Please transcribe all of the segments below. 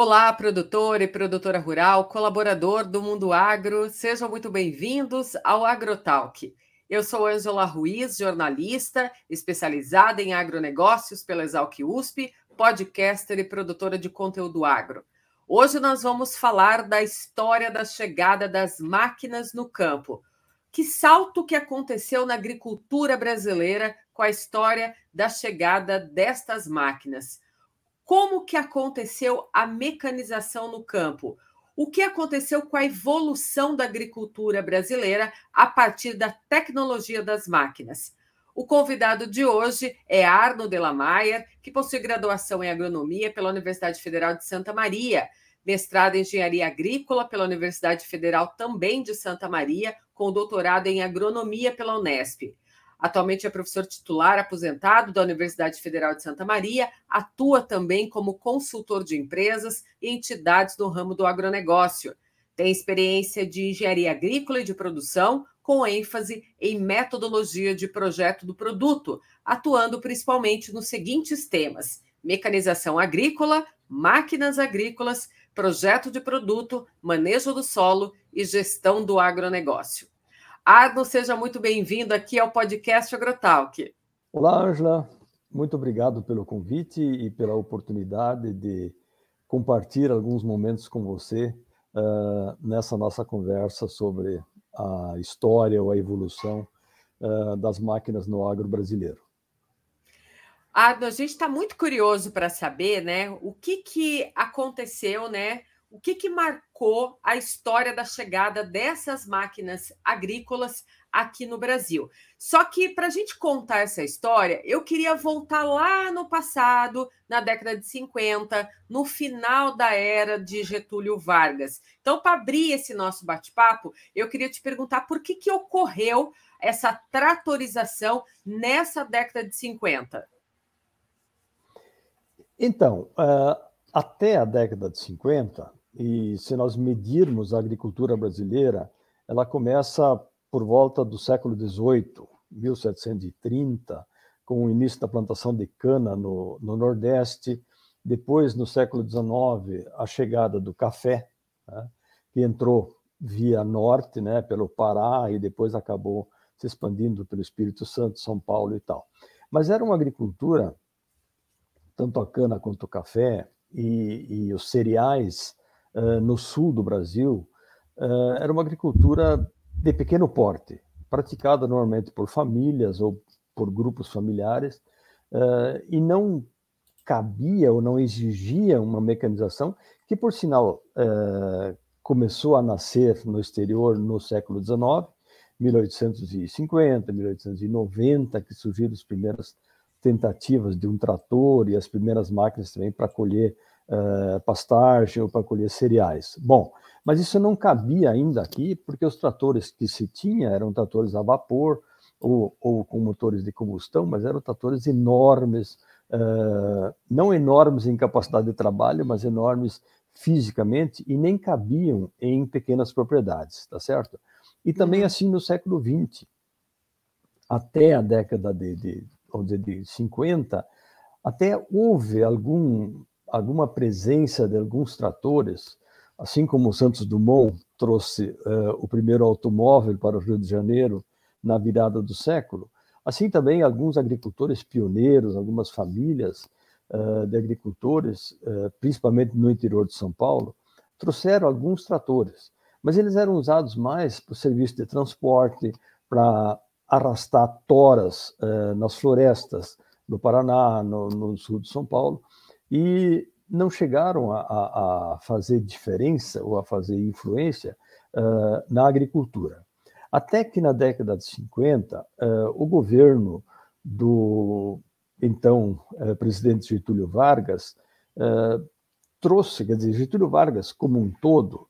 Olá, produtor e produtora rural, colaborador do Mundo Agro, sejam muito bem-vindos ao AgroTalk. Eu sou Ângela Ruiz, jornalista, especializada em agronegócios pela Exalc USP, podcaster e produtora de conteúdo agro. Hoje nós vamos falar da história da chegada das máquinas no campo. Que salto que aconteceu na agricultura brasileira com a história da chegada destas máquinas como que aconteceu a mecanização no campo? O que aconteceu com a evolução da agricultura brasileira a partir da tecnologia das máquinas? O convidado de hoje é Arno Delamayer, que possui graduação em agronomia pela Universidade Federal de Santa Maria, mestrado em engenharia agrícola pela Universidade Federal também de Santa Maria, com doutorado em agronomia pela Unesp. Atualmente é professor titular aposentado da Universidade Federal de Santa Maria, atua também como consultor de empresas e entidades do ramo do agronegócio. Tem experiência de engenharia agrícola e de produção, com ênfase em metodologia de projeto do produto, atuando principalmente nos seguintes temas: mecanização agrícola, máquinas agrícolas, projeto de produto, manejo do solo e gestão do agronegócio. Arno, seja muito bem-vindo aqui ao podcast AgroTalk. Olá, Angela. Muito obrigado pelo convite e pela oportunidade de compartilhar alguns momentos com você uh, nessa nossa conversa sobre a história ou a evolução uh, das máquinas no agro brasileiro. Arno, a gente está muito curioso para saber, né, o que, que aconteceu, né, o que, que marcou a história da chegada dessas máquinas agrícolas aqui no Brasil. Só que, para a gente contar essa história, eu queria voltar lá no passado, na década de 50, no final da era de Getúlio Vargas. Então, para abrir esse nosso bate-papo, eu queria te perguntar por que, que ocorreu essa tratorização nessa década de 50. Então, uh, até a década de 50, e se nós medirmos a agricultura brasileira, ela começa por volta do século XVIII, 1730, com o início da plantação de cana no, no Nordeste. Depois, no século XIX, a chegada do café, né, que entrou via norte, né, pelo Pará, e depois acabou se expandindo pelo Espírito Santo, São Paulo e tal. Mas era uma agricultura, tanto a cana quanto o café e, e os cereais, no sul do Brasil, uh, era uma agricultura de pequeno porte, praticada normalmente por famílias ou por grupos familiares, uh, e não cabia ou não exigia uma mecanização que, por sinal, começou a nascer no exterior no século XIX, 1850, 1890, que surgiram as primeiras tentativas de um trator e as primeiras máquinas também para colher uh, pastagem ou para colher cereais. Bom, mas isso não cabia ainda aqui, porque os tratores que se tinha eram tratores a vapor ou, ou com motores de combustão, mas eram tratores enormes, uh, não enormes em capacidade de trabalho, mas enormes fisicamente e nem cabiam em pequenas propriedades, tá certo? E também uhum. assim no século XX, até a década de, de, dizer, de 50, até houve algum alguma presença de alguns tratores, assim como o Santos Dumont trouxe uh, o primeiro automóvel para o Rio de Janeiro na virada do século, assim também alguns agricultores pioneiros, algumas famílias uh, de agricultores, uh, principalmente no interior de São Paulo, trouxeram alguns tratores, mas eles eram usados mais para o serviço de transporte, para arrastar toras nas florestas no Paraná, no, no sul de São Paulo, e não chegaram a, a, fazer diferença ou a fazer influência uh, na agricultura. Até que na década de 50, uh, o governo do então uh, presidente Getúlio Vargas trouxe, quer dizer, Getúlio Vargas como um todo,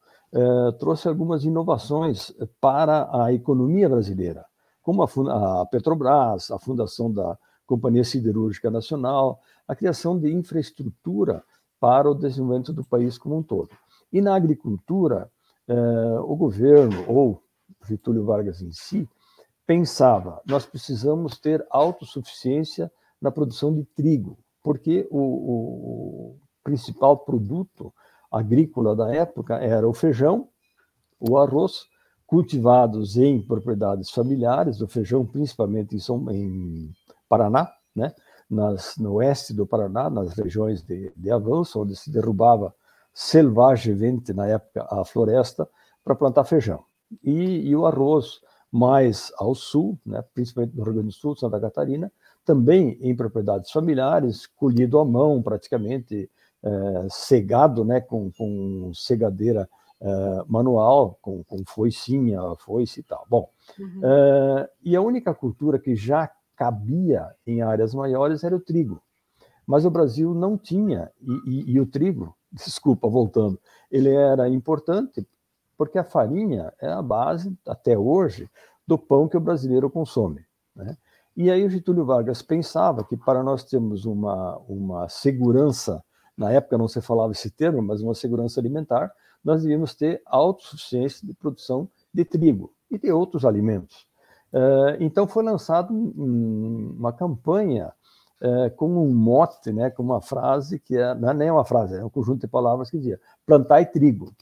trouxe algumas inovações para a economia brasileira, como a, a Petrobras, a fundação da Companhia Siderúrgica Nacional, a criação de infraestrutura para o desenvolvimento do país como um todo. E na agricultura, eh, o governo, ou Getúlio Vargas em si, pensava: nós precisamos ter autossuficiência na produção de trigo, porque o, o principal produto agrícola da época era o feijão, o arroz, cultivados em propriedades familiares, o feijão principalmente em, São, em Paraná, né? Nas, no oeste do Paraná, nas regiões de, de avanço, onde se derrubava selvagemente, na época, a floresta para plantar feijão. E, e, o arroz mais ao sul, né, principalmente no Rio Grande do Sul, Santa Catarina, também em propriedades familiares, colhido à mão, praticamente é, cegado, né, com, com cegadeira é, manual, com, com foicinha, foice e tal. Bom, uhum. é, e a única cultura que já cabia em áreas maiores era o trigo. Mas o Brasil não tinha, e, e, e o trigo, desculpa, voltando, ele era importante porque a farinha é a base, até hoje, do pão que o brasileiro consome. Né? E aí o Getúlio Vargas pensava que para nós termos uma, uma segurança, na época não se falava esse termo, mas uma segurança alimentar, nós devíamos ter autossuficiência de produção de trigo e de outros alimentos. Uh, então foi lançado um, uma campanha uh, com um mote, né, com uma frase que é, não é nem uma frase, é um conjunto de palavras que dizia plantar trigo.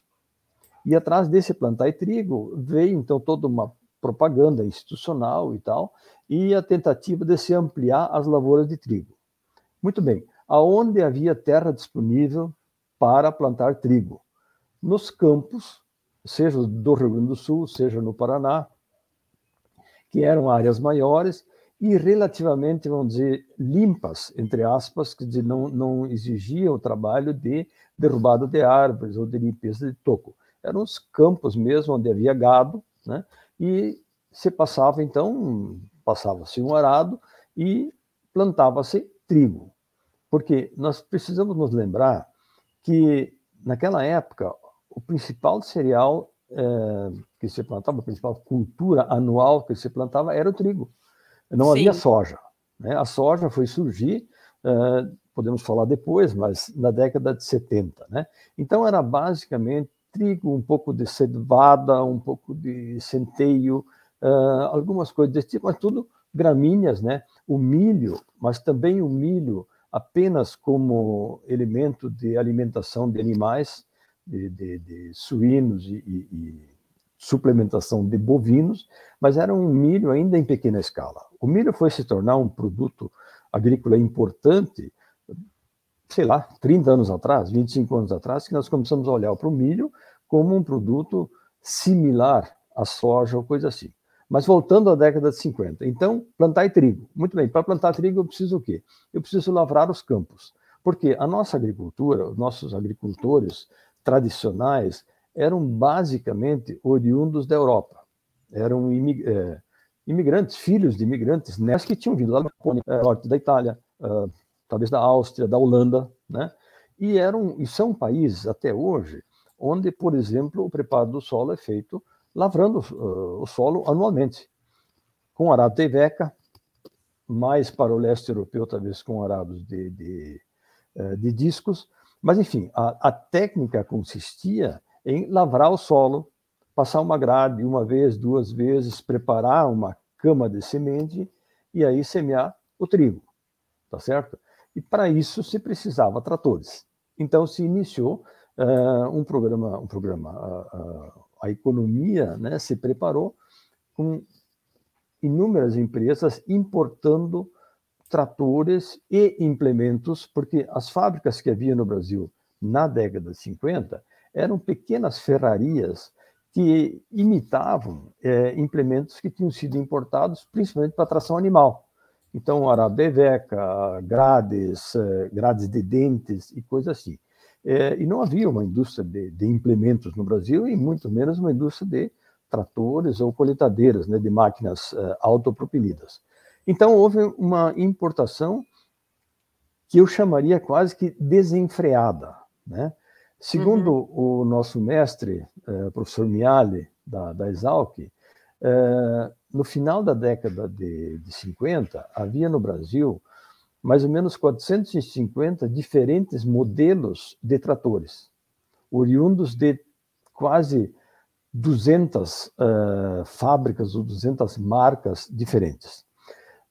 E atrás desse plantar trigo veio então toda uma propaganda institucional e tal, e a tentativa de se ampliar as lavouras de trigo. Muito bem, aonde havia terra disponível para plantar trigo? Nos campos, seja do Rio Grande do Sul, seja no Paraná, que eram áreas maiores e relativamente, vamos dizer, limpas, entre aspas, que não, não exigiam o trabalho de derrubada de árvores ou de limpeza de toco. Eram os campos mesmo onde havia gado, né? E se passava, então, passava-se um arado e plantava-se trigo. Porque nós precisamos nos lembrar que, naquela época, o principal cereal que se plantava, a principal cultura anual que se plantava era o trigo. Não Sim. havia soja. Né? A soja foi surgir, é, podemos falar depois, mas na década de 70. Né? Então era basicamente trigo, um pouco de cevada, um pouco de centeio, uh, algumas coisas desse tipo, mas tudo gramíneas, né? O milho, mas também o milho apenas como elemento de alimentação de animais, de, de, de suínos e, e, e, suplementação de bovinos, mas era um milho ainda em pequena escala. O milho foi se tornar um produto agrícola importante, sei lá, 30 anos atrás, 25 anos atrás, que nós começamos a olhar para o milho como um produto similar à soja ou coisa assim. Mas voltando à década de 50, então, plantar trigo. Muito bem, para plantar trigo eu preciso o quê? Eu preciso lavrar os campos. Porque a nossa agricultura, os nossos agricultores tradicionais, eram basicamente oriundos da Europa. Eram é, imigrantes, filhos de imigrantes, né, que tinham vindo lá do é, norte da Itália, uh, talvez da Áustria, da Holanda, né? E eram e são países até hoje onde, por exemplo, o preparo do solo é feito lavrando uh, o solo anualmente, com arado de veca, mais para o leste europeu, talvez com arados de, de, de discos, mas enfim, a, a, técnica consistia em lavrar o solo, passar uma grade uma vez, duas vezes, preparar uma cama de semente e aí semear o trigo, tá certo? E para isso se precisava tratores. Então se iniciou uh, um programa, um programa, uh, uh, a economia, né, se preparou com inúmeras empresas importando tratores e implementos, porque as fábricas que havia no Brasil na década de 50 eram pequenas ferrarias que imitavam é, implementos que tinham sido importados principalmente para tração animal. Então, arabeveca, grades, eh, grades de dentes e coisas assim. É, e não havia uma indústria de, de, implementos no Brasil, e muito menos uma indústria de tratores ou coletadeiras, né, de máquinas uh, autopropelidas. Então, houve uma importação que eu chamaria quase que desenfreada. Né? Segundo uhum. o nosso mestre, uh, professor Miale, da, da Exalc, uh, no final da década de, de 50, havia no Brasil mais ou menos 450 diferentes modelos de tratores, oriundos de quase 200 uh, eh, fábricas ou 200 marcas diferentes.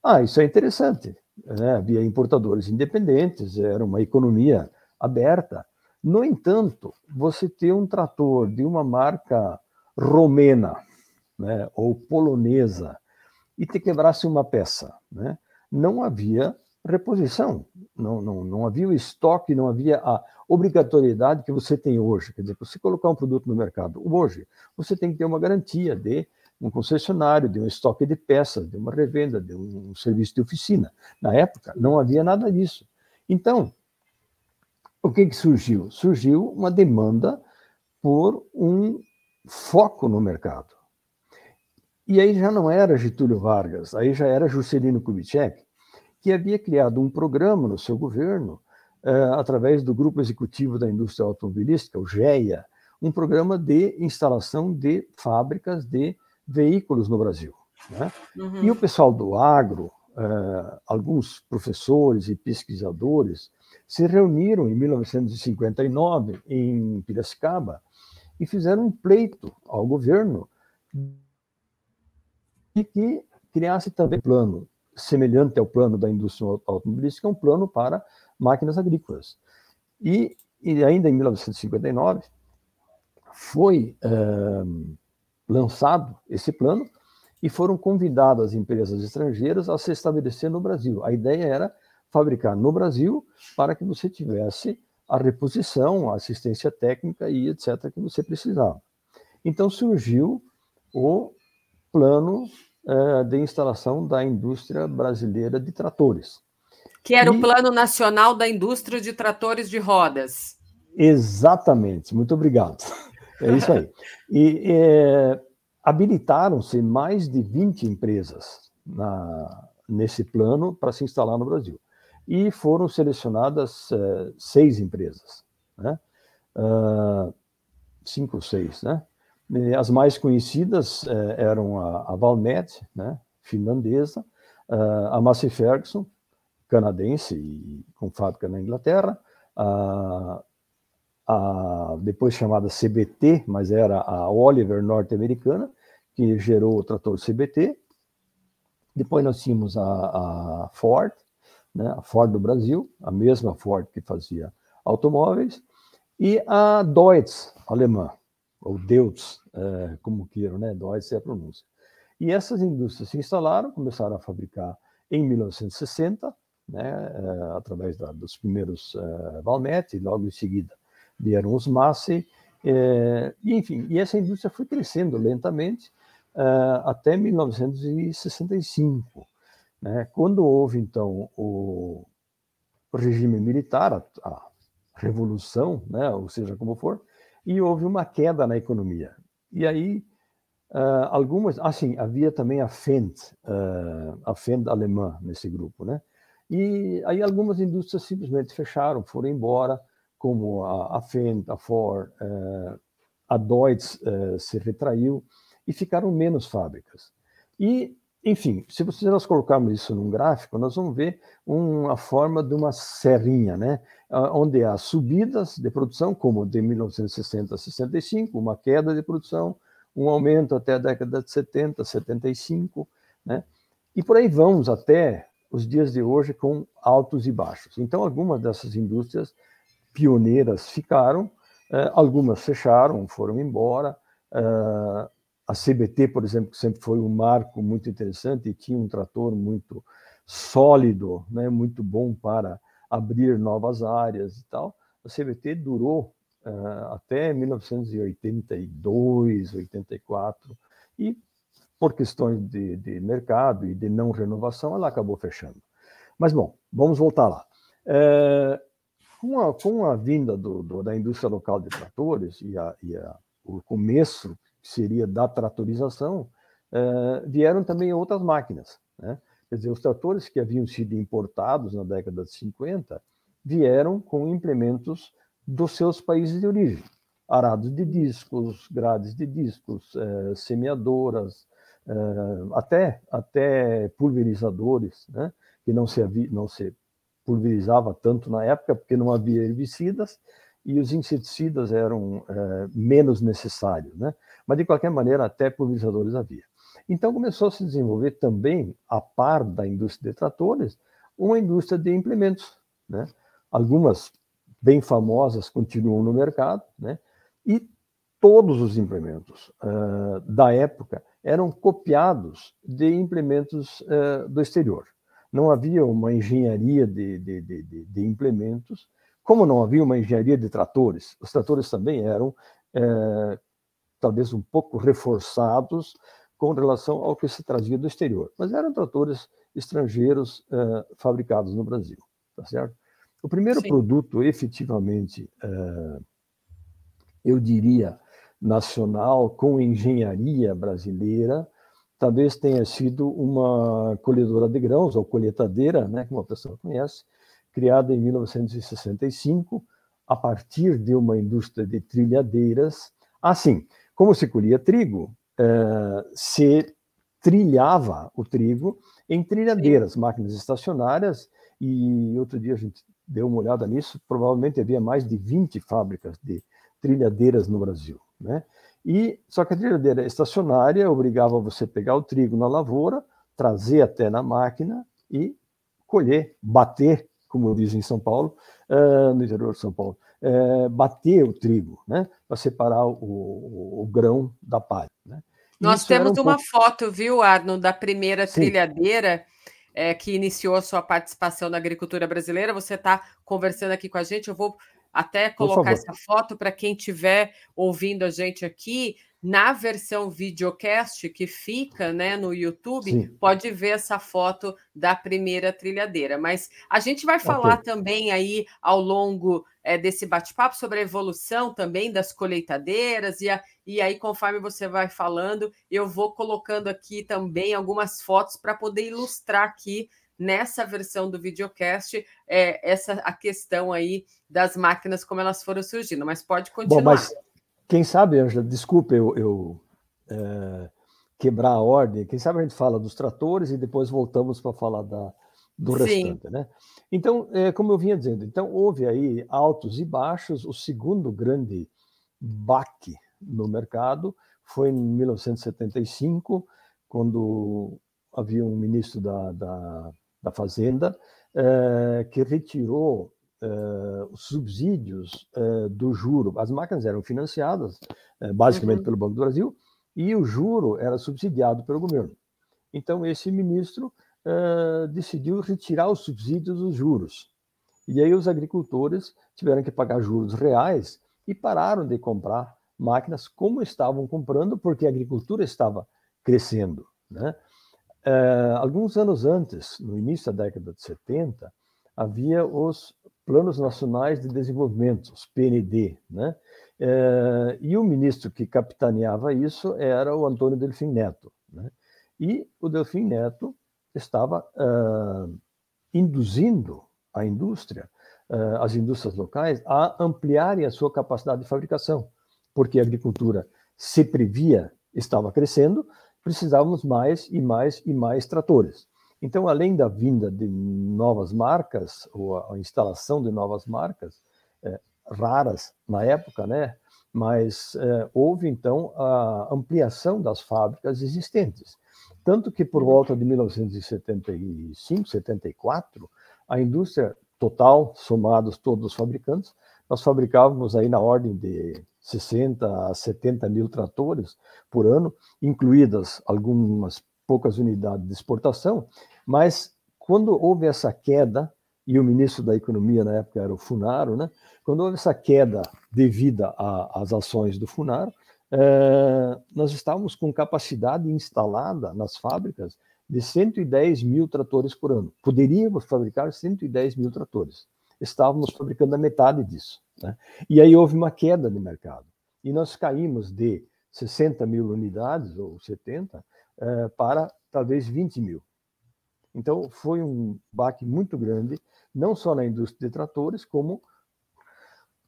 Ah, isso é interessante. Né? Havia importadores independentes, era uma economia aberta, No entanto, você ter um trator de uma marca romena, né, ou polonesa, e te quebrasse uma peça, né, não havia reposição, não, não, não havia o estoque, não havia a obrigatoriedade que você tem hoje. Quer dizer, você colocar um produto no mercado hoje, você tem que ter uma garantia de um concessionário, de um estoque de peças, de uma revenda, de um serviço de oficina. Na época, não havia nada disso. Então, o que, que surgiu? Surgiu uma demanda por um foco no mercado. E aí já não era Getúlio Vargas, aí já era Juscelino Kubitschek, que havia criado um programa no seu governo, eh, através do Grupo Executivo da Indústria Automobilística, o GEA, um programa de instalação de fábricas de veículos no Brasil. Né? Uhum. E o pessoal do agro, eh, alguns professores e pesquisadores, se reuniram em 1959 em Piracicaba e fizeram um pleito ao governo de que criasse também um plano semelhante ao plano da indústria automobilística, um plano para máquinas agrícolas. E, e ainda em 1959 foi uh, lançado esse plano e foram convidadas empresas estrangeiras a se estabelecer no Brasil. A ideia era fabricar no Brasil para que você tivesse a reposição, a assistência técnica e etc. que você precisava. Então surgiu o plano uh, de instalação da indústria brasileira de tratores. Que era e... o Plano Nacional da Indústria de Tratores de Rodas. Exatamente, muito obrigado. É isso aí. E é, habilitaram-se mais de 20 empresas na, nesse plano para se instalar no Brasil e foram selecionadas uh, seis empresas, né? Uh, cinco ou seis, né? As mais conhecidas uh, eram a, a Valmet, né? finlandesa, a Massey Ferguson, canadense e com fábrica na Inglaterra, a, a, depois chamada CBT, mas era a Oliver norte-americana, que gerou o trator CBT. Depois nós tínhamos a, a Ford, né, a Ford do Brasil, a mesma Ford que fazia automóveis, e a Deutz, alemã, ou Deutz, é, como queiram, né? Deutz é a pronúncia. E essas indústrias se instalaram, começaram a fabricar em 1960, né, é, através da, dos primeiros é, Valmet, e logo em seguida vieram os Massey, é, enfim, e essa indústria foi crescendo lentamente é, até 1965. Né? Quando houve, então, o, regime militar, a, a revolução, né? ou seja, como for, e houve uma queda na economia. E aí, uh, algumas, assim, havia também a Fendt, uh, a Fendt alemã nesse grupo, né? E aí algumas indústrias simplesmente fecharam, foram embora, como a, a Fendt, a Ford, uh, a Deutz se retraiu e ficaram menos fábricas. E enfim, se nós colocarmos isso num gráfico, nós vamos ver uma forma de uma serrinha, né? onde há subidas de produção, como de 1960 a 65, uma queda de produção, um aumento até a década de 70, 75, né? e por aí vamos até os dias de hoje com altos e baixos. Então, algumas dessas indústrias pioneiras ficaram, eh, algumas fecharam, foram embora, eh, a CBT, por exemplo, que sempre foi um marco muito interessante e tinha um trator muito sólido, né, muito bom para abrir novas áreas e tal. A CBT durou uh, até 1982, 84 e por questões de, de, mercado e de não renovação, ela acabou fechando. Mas, bom, vamos voltar lá. É, com, a, com, a, vinda do, do, da indústria local de tratores e, a, e o começo que seria da tratorização, eh, vieram também outras máquinas. Né? Quer dizer, os tratores que haviam sido importados na década de 50 vieram com implementos dos seus países de origem. Arados de discos, grades de discos, eh, semeadoras, eh, até, até pulverizadores, né? que não se, havia, não se pulverizava tanto na época, porque não havia herbicidas, e os inseticidas eram menos necessários. Né? Mas, de qualquer maneira, até pulverizadores havia. Então, começou a se desenvolver também, a par da indústria de tratores, uma indústria de implementos. Né? Algumas bem famosas continuam no mercado, né? E todos os implementos uh, da época eram copiados de implementos uh, do exterior. Não havia uma engenharia de, de, de, de, implementos, como não havia uma engenharia de tratores. Os tratores também eram uh, talvez um pouco reforçados com relação ao que se trazia do exterior, mas eram tratores estrangeiros fabricados no Brasil, tá certo? O primeiro Sim. produto, efetivamente, eu diria, nacional com engenharia brasileira, talvez tenha sido uma colhedora de grãos, ou colheitadeira, né, como a pessoa conhece, criada em 1965, a partir de uma indústria de trilhadeiras. Assim, como se colhia trigo, eh, se trilhava o trigo em trilhadeiras, máquinas estacionárias, e outro dia a gente deu uma olhada nisso, provavelmente havia mais de 20 fábricas de trilhadeiras no Brasil. Né? E só que a trilhadeira estacionária obrigava você a pegar o trigo na lavoura, trazer até na máquina e colher, bater, como dizem em São Paulo, uh, no interior de São Paulo, uh, bater o trigo, né, para separar o, o, o, grão da palha. Né? Nós temos um uma pouco... foto, viu, Arno, da primeira Sim. trilhadeira é, que iniciou a sua participação na agricultura brasileira. Você está conversando aqui com a gente. Eu vou até colocar essa foto para quem estiver ouvindo a gente aqui na versão videocast que fica né, no YouTube, Sim. pode ver essa foto da primeira trilhadeira. Mas a gente vai falar okay. também aí ao longo é, desse bate-papo sobre a evolução também das colheitadeiras, e, a, e aí, conforme você vai falando, eu vou colocando aqui também algumas fotos para poder ilustrar aqui nessa versão do videocast é, essa a questão aí das máquinas como elas foram surgindo, mas pode continuar. Bom, mas quem sabe, Angela, desculpe eu, eu é, quebrar a ordem, quem sabe a gente fala dos tratores e depois voltamos para falar da, do Sim. restante, né? Então, é, como eu vinha dizendo, então houve aí altos e baixos, o segundo grande baque no mercado foi em 1975, quando havia um ministro da, da da Fazenda, eh, que retirou eh, os subsídios eh, do juro. As máquinas eram financiadas basicamente uhum. pelo Banco do Brasil e o juro era subsidiado pelo governo. Então, esse ministro decidiu retirar os subsídios dos juros. E aí os agricultores tiveram que pagar juros reais e pararam de comprar máquinas como estavam comprando, porque a agricultura estava crescendo. Né? É, alguns anos antes, no início da década de 70, havia os Planos Nacionais de Desenvolvimento, os PND, né? É, e o ministro que capitaneava isso era o Antônio Delfim Neto. Né? E o Delfim Neto estava uh, induzindo a indústria, as indústrias locais, a ampliarem a sua capacidade de fabricação, porque a agricultura se previa estava crescendo, precisávamos mais e mais e mais tratores. Então, além da vinda de novas marcas, ou a instalação de novas marcas, é, raras na época, né? mas é, houve então a ampliação das fábricas existentes. Tanto que por volta de 1975, 74, a indústria total, somados todos os fabricantes, nós fabricávamos aí na ordem de 60 a 70 mil tratores por ano, incluídas algumas poucas unidades de exportação, mas quando houve essa queda, e o ministro da Economia na época era o Funaro, né? quando houve essa queda devida às ações do Funaro, eh, nós estávamos com capacidade instalada nas fábricas de 110 mil tratores por ano. Poderíamos fabricar 110 mil tratores. Estávamos fabricando a metade disso. Né? E aí houve uma queda no mercado. E nós caímos de 60 mil unidades, ou 70, eh, para talvez 20 mil. Então, foi um baque muito grande, não só na indústria de tratores, como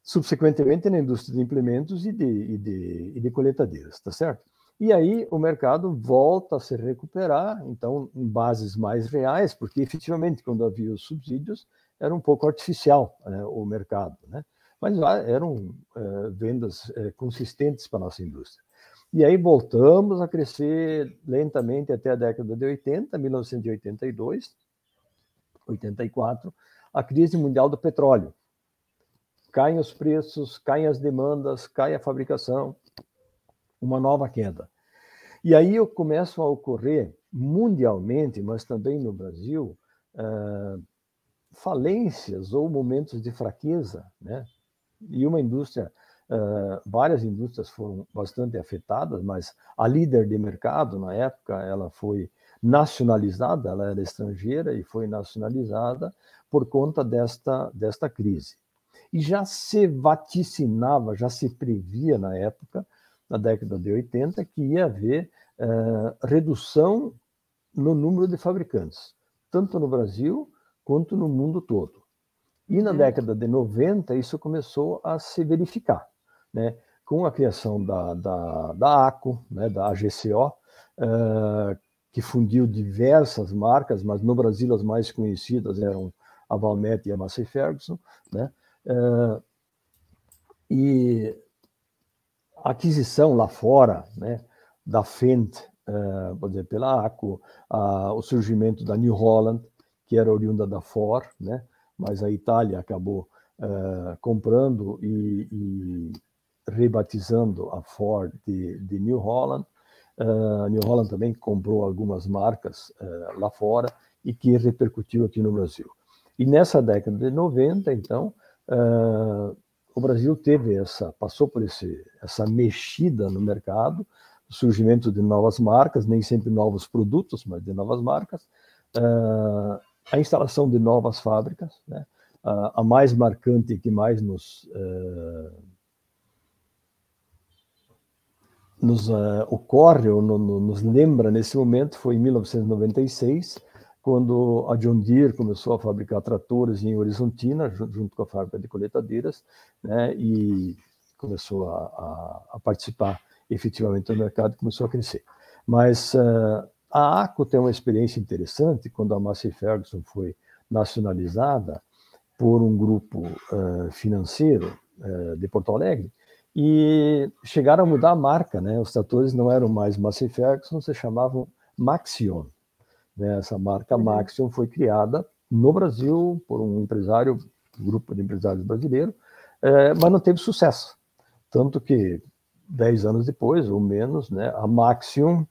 subsequentemente na indústria de implementos e de, e de, e de coletadeiras, tá certo? E aí o mercado volta a se recuperar, então, em bases mais reais, porque efetivamente, quando havia os subsídios, era um pouco artificial né, o mercado, né? Mas eram é, vendas é, consistentes para a nossa indústria. E aí voltamos a crescer lentamente até a década de 80, 1982, 84, a crise mundial do petróleo. caem os preços, caem as demandas, cai a fabricação, uma nova queda. E aí começam a ocorrer mundialmente, mas também no Brasil, uh, falências ou momentos de fraqueza, né? E uma indústria, uh, várias indústrias foram bastante afetadas, mas a líder de mercado na época, ela foi nacionalizada, ela era estrangeira e foi nacionalizada por conta desta, desta crise. E já se vaticinava, já se previa na época, na década de 80, que ia haver uh, redução no número de fabricantes, tanto no Brasil quanto no mundo todo. E na uhum. década de 90, isso começou a se verificar, né? com a criação da, da, da ACO, né? da AGCO, uh, eh, que fundiu diversas marcas, mas no Brasil as mais conhecidas eram a Valmet e a Massey Ferguson, né? Uh, e a aquisição lá fora, né, da Fendt, uh, vou dizer, pela ACO, o surgimento da New Holland, que era oriunda da Ford, né, mas a Itália acabou uh, comprando e, e, rebatizando a Ford de, de New Holland. Uh, New Holland também comprou algumas marcas uh, lá fora e que repercutiu aqui no Brasil. E nessa década de 90, então, uh, o Brasil teve essa, passou por esse, essa mexida no mercado, surgimento de novas marcas, nem sempre novos produtos, mas de novas marcas, uh, a instalação de novas fábricas, né? uh, a mais marcante que mais nos uh, nos ocorre ou no, no, nos lembra nesse momento foi em 1996, quando a John Deere começou a fabricar tratores em Horizontina, junto com a fábrica de coletadeiras, né, e começou a, a, a participar efetivamente do mercado começou a crescer. Mas uh, a ACO tem uma experiência interessante, quando a Massey Ferguson foi nacionalizada por um grupo uh, financeiro uh, de Porto Alegre, e chegaram a mudar a marca, né? Os tratores não eram mais Massey Ferguson, se chamavam Maxion. Né? Essa marca uhum. Maxion foi criada no Brasil por um empresário, um grupo de empresários brasileiro, é, mas não teve sucesso. Tanto que, dez anos depois, ou menos, né, a Maxion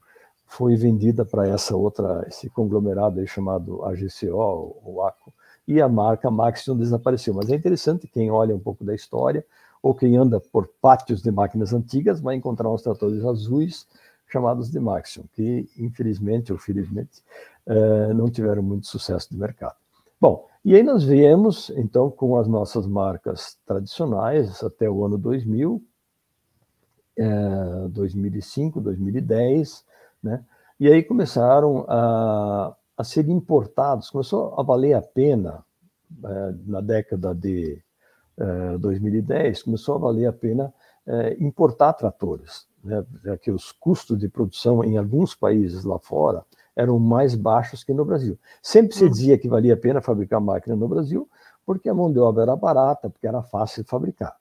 foi vendida para essa outra, esse conglomerado chamado AGCO, ou ACO, e a marca Maxion desapareceu. Mas é interessante, quem olha um pouco da história, ou quem anda por pátios de máquinas antigas, vai encontrar uns tratores azuis chamados de Maxion, que infelizmente ou felizmente eh, não tiveram muito sucesso de mercado. Bom, e aí nós viemos então com as nossas marcas tradicionais até o ano 2000, 2005, 2010, né? E aí começaram a, a ser importados, começou a valer a pena eh, na década de 2010, eh, começou a valer a pena importar tratores né, já que os custos de produção em alguns países lá fora eram mais baixos que no Brasil. Sempre se uhum. dizia que valia a pena fabricar máquina no Brasil, porque a mão de obra era barata, porque era fácil de fabricar.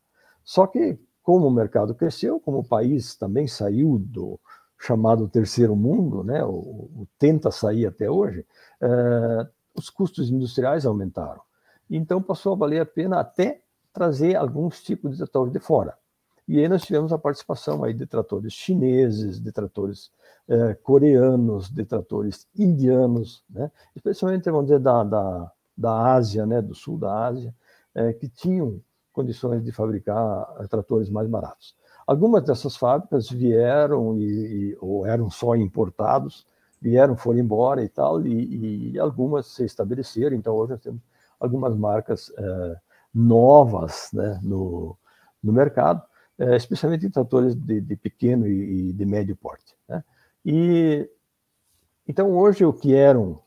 Só que, como o mercado cresceu, como o país também saiu do chamado terceiro mundo, né, o, tenta sair até hoje, eh, os custos industriais aumentaram. Então passou a valer a pena até trazer alguns tipos de tratores de fora. E aí nós tivemos a participação aí de tratores chineses, de tratores eh, coreanos, de tratores indianos, né? especialmente, vamos dizer, da, da, da Ásia, né? do sul da Ásia, eh, que tinham condições de fabricar tratores mais baratos. Algumas dessas fábricas vieram e, e, ou eram só importados, vieram, foram embora e tal, e, e algumas se estabeleceram. Então, hoje nós temos algumas marcas eh, novas né, no, no mercado é, especialmente em tratores de, de pequeno e, e, de médio porte. Né? E então hoje o que eram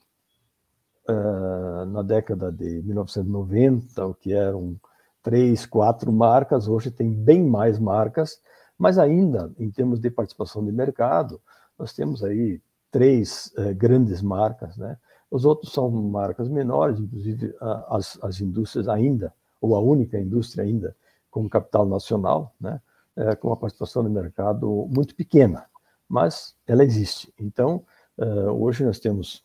uh, na década de 1990, o que eram três, quatro marcas, hoje tem bem mais marcas, mas ainda em termos de participação de mercado, nós temos aí três uh, grandes marcas, né? Os outros são marcas menores, inclusive as, as indústrias ainda, ou a única indústria ainda com capital nacional, né? É, com uma participação no mercado muito pequena, mas ela existe. Então, é, hoje nós temos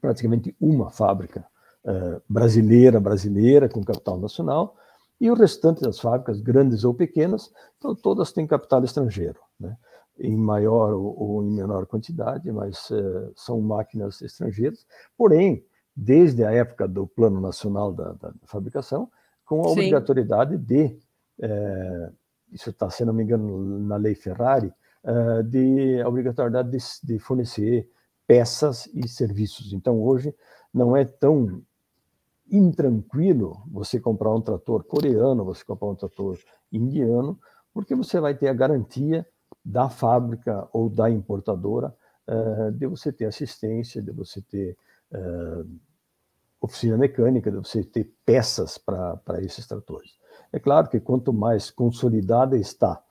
praticamente uma fábrica é, brasileira, brasileira, com capital nacional, E o restante das fábricas, grandes ou pequenas, então, todas têm capital estrangeiro, né? em maior ou, em menor quantidade, mas uh, são máquinas estrangeiras. Porém, desde a época do Plano Nacional da, da Fabricação, com a Sim. obrigatoriedade de, uh, isso está, se não me engano, na lei Ferrari, uh, de a obrigatoriedade de, de fornecer peças e serviços. Então, hoje, não é tão intranquilo você comprar um trator coreano, você comprar um trator indiano, porque você vai ter a garantia da fábrica ou da importadora uh, de você ter assistência, de você ter uh, oficina mecânica, de você ter peças para esses tratores. É claro que quanto mais consolidada está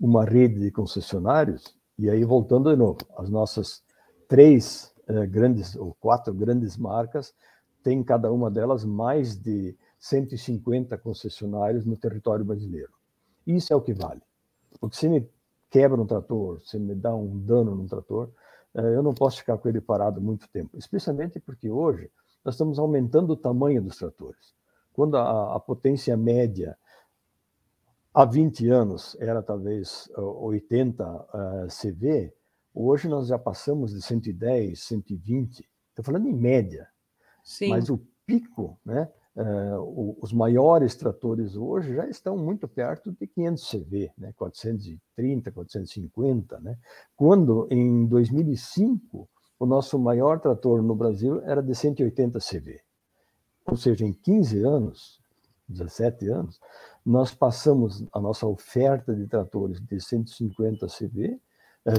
uma rede de concessionários, e aí voltando de novo, as nossas três uh, grandes ou quatro grandes marcas tem cada uma delas mais de 150 concessionários no território brasileiro. Isso é o que vale. Porque se me quebra um trator, se me dá um dano num trator, eh, eu não posso ficar com ele parado muito tempo. Especialmente porque hoje nós estamos aumentando o tamanho dos tratores. Quando a, a potência média há 20 anos era talvez 80 uh, CV, hoje nós já passamos de 110, 120. Estou falando em média. Sim. Mas o pico, né, uh, os maiores tratores hoje já estão muito perto de 500 CV, né, 430, 450. Né, quando em 2005 o nosso maior trator no Brasil era de 180 CV. Ou seja, em 15 anos, 17 anos, nós passamos a nossa oferta de tratores de 150 CV,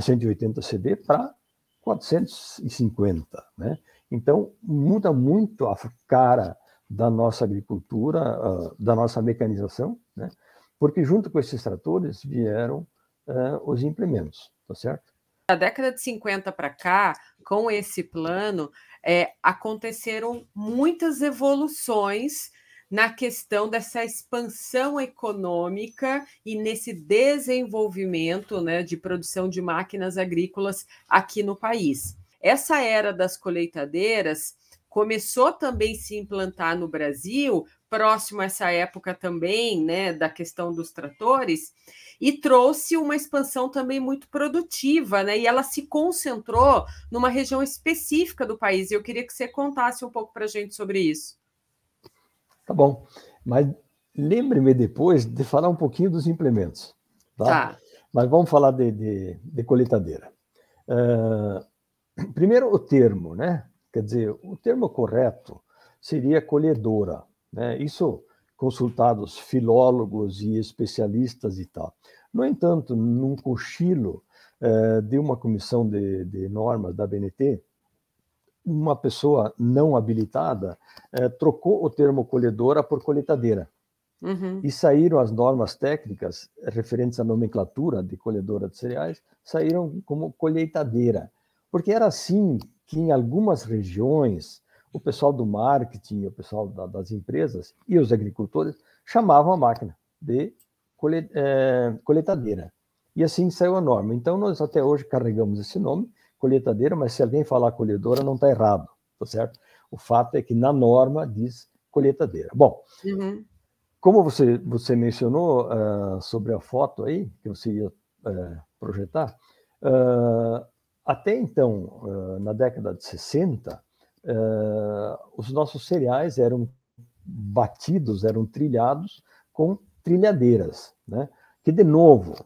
180 CV para 450, né? Então, muda muito a cara da nossa agricultura, uh, da nossa mecanização, né? porque junto com esses tratores vieram uh, os implementos, tá certo? Da década de 50 para cá, com esse plano, é, aconteceram muitas evoluções na questão dessa expansão econômica e nesse desenvolvimento né, de produção de máquinas agrícolas aqui no país. Essa era das colheitadeiras começou também a se implantar no Brasil, próximo a essa época também, né, da questão dos tratores, e trouxe uma expansão também muito produtiva, né? E ela se concentrou numa região específica do país. E eu queria que você contasse um pouco para a gente sobre isso. Tá bom, mas lembre-me depois de falar um pouquinho dos implementos, tá? tá. Mas vamos falar de, de, de colheitadeira. Uh, Primeiro, o termo, né? Quer dizer, o termo correto seria colhedora, né? Isso consultados filólogos e especialistas e tal. No entanto, num cochilo eh, de uma comissão de, de, normas da BNT, uma pessoa não habilitada eh, trocou o termo colhedora por colheitadeira. Uhum. E saíram as normas técnicas referentes à nomenclatura de colhedora de cereais, saíram como colheitadeira. Porque era assim que em algumas regiões o pessoal do marketing, o pessoal da, das empresas e os agricultores chamavam a máquina de é, coletadeira. E assim saiu a norma. Então nós até hoje carregamos esse nome, coletadeira, mas se alguém falar colhedora não está errado, tá certo? O fato é que na norma diz coletadeira. Bom, uhum. como você, você mencionou uh, sobre a foto aí, que você ia uh, projetar, uh, até então, na década de 60, os nossos cereais eram batidos, eram trilhados com trilhadeiras, né? que, de novo,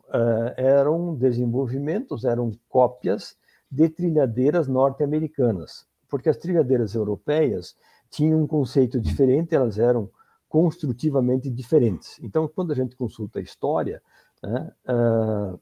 eram desenvolvimentos, eram cópias de trilhadeiras norte-americanas, porque as trilhadeiras europeias tinham um conceito diferente, elas eram construtivamente diferentes. Então, quando a gente consulta a história, né, uh,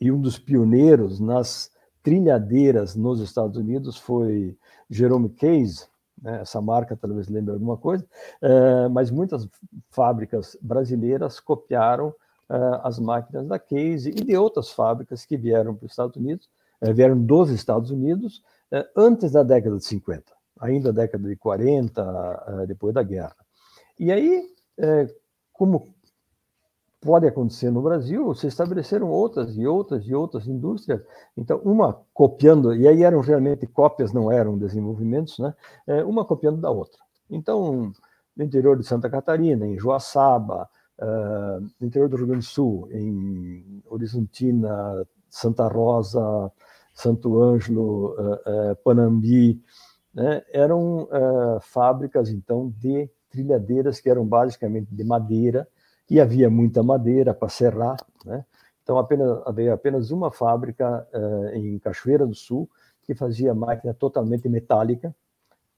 e um dos pioneiros nas trilhadeiras nos Estados Unidos foi Jerome Case, né? essa marca talvez lembre alguma coisa, uh, mas muitas fábricas brasileiras copiaram uh, as máquinas da Case e de outras fábricas que vieram para os Estados Unidos, uh, vieram dos Estados Unidos antes da década de 50, ainda década de 40, depois da guerra. E aí, como pode acontecer no Brasil, se estabeleceram outras e outras e outras indústrias. Então, uma copiando, e aí eram realmente cópias, não eram desenvolvimentos, né? É, uma copiando da outra. Então, no interior de Santa Catarina, em Joaçaba, uh, no interior do Rio Grande do Sul, em Horizontina, Santa Rosa, Santo Ângelo, uh, uh, Panambi, né? eram fábricas, então, de trilhadeiras que eram basicamente de madeira, e havia muita madeira para serrar, né? Então, apenas, havia apenas uma fábrica em Cachoeira do Sul que fazia máquina totalmente metálica,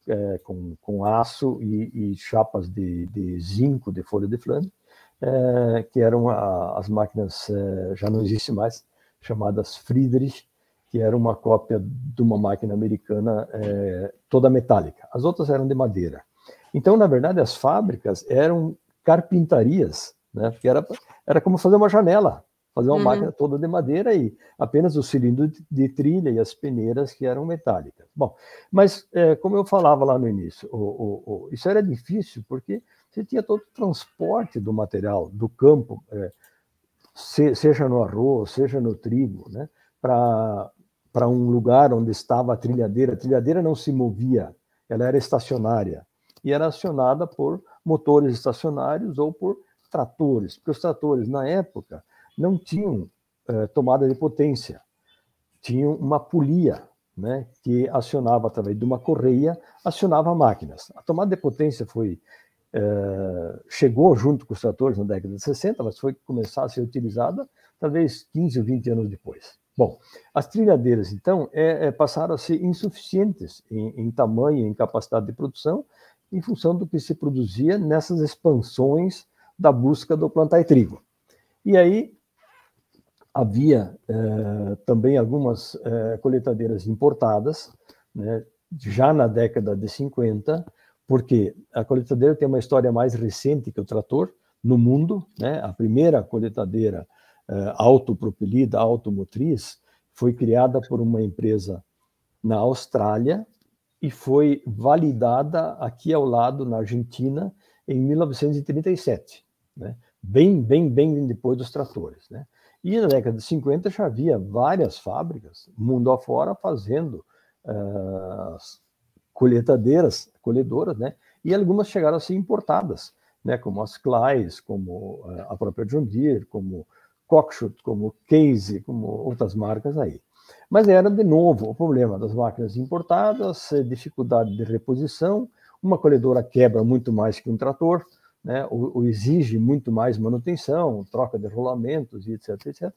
é, com, com aço e, e chapas de, de, zinco de folha de flame, é, que eram a, as máquinas, já não existe mais, chamadas Friedrich, que era uma cópia de uma máquina americana toda metálica. As outras eram de madeira. Então, na verdade, as fábricas eram carpintarias, né? Porque era, era como fazer uma janela fazer uma uhum. máquina toda de madeira e apenas o cilindro de, de, trilha e as peneiras que eram metálicas. Bom, mas é, como eu falava lá no início, o, o, o, isso era difícil porque você tinha todo o transporte do material do campo, é, se, seja no arroz, seja no trigo, né, para um lugar onde estava a trilhadeira. A trilhadeira não se movia, ela era estacionária e era acionada por motores estacionários ou por tratores, porque os tratores na época não tinham eh, tomada de potência, tinham uma polia, né, que acionava através de uma correia, acionava máquinas. A tomada de potência foi eh, chegou junto com os tratores na década de 60, mas foi começar a ser utilizada talvez 15 ou 20 anos depois. Bom, as trilhadeiras, então, é, é, passaram a ser insuficientes em, em tamanho em capacidade de produção, em função do que se produzia nessas expansões da busca do plantar trigo. E aí havia eh, também algumas eh, coletadeiras importadas, né, já na década de 50, porque a coletadeira tem uma história mais recente que o trator no mundo. Né, a primeira coletadeira eh, autopropelida, automotriz, foi criada por uma empresa na Austrália e foi validada aqui ao lado, na Argentina, em 1937, né? bem, bem, bem depois dos tratores. Né? E na década de 50 já havia várias fábricas, mundo afora, fazendo uh, colheitadeiras, colhedoras, né? E algumas chegaram a ser importadas, né? Como as Clays, como uh, a própria John Deere, como Cockshut, como Case, como outras marcas aí. Mas era, de novo, o problema das máquinas importadas, dificuldade de reposição, uma colhedora quebra muito mais que um trator, né, ou, ou, exige muito mais manutenção, troca de rolamentos e etc, etc,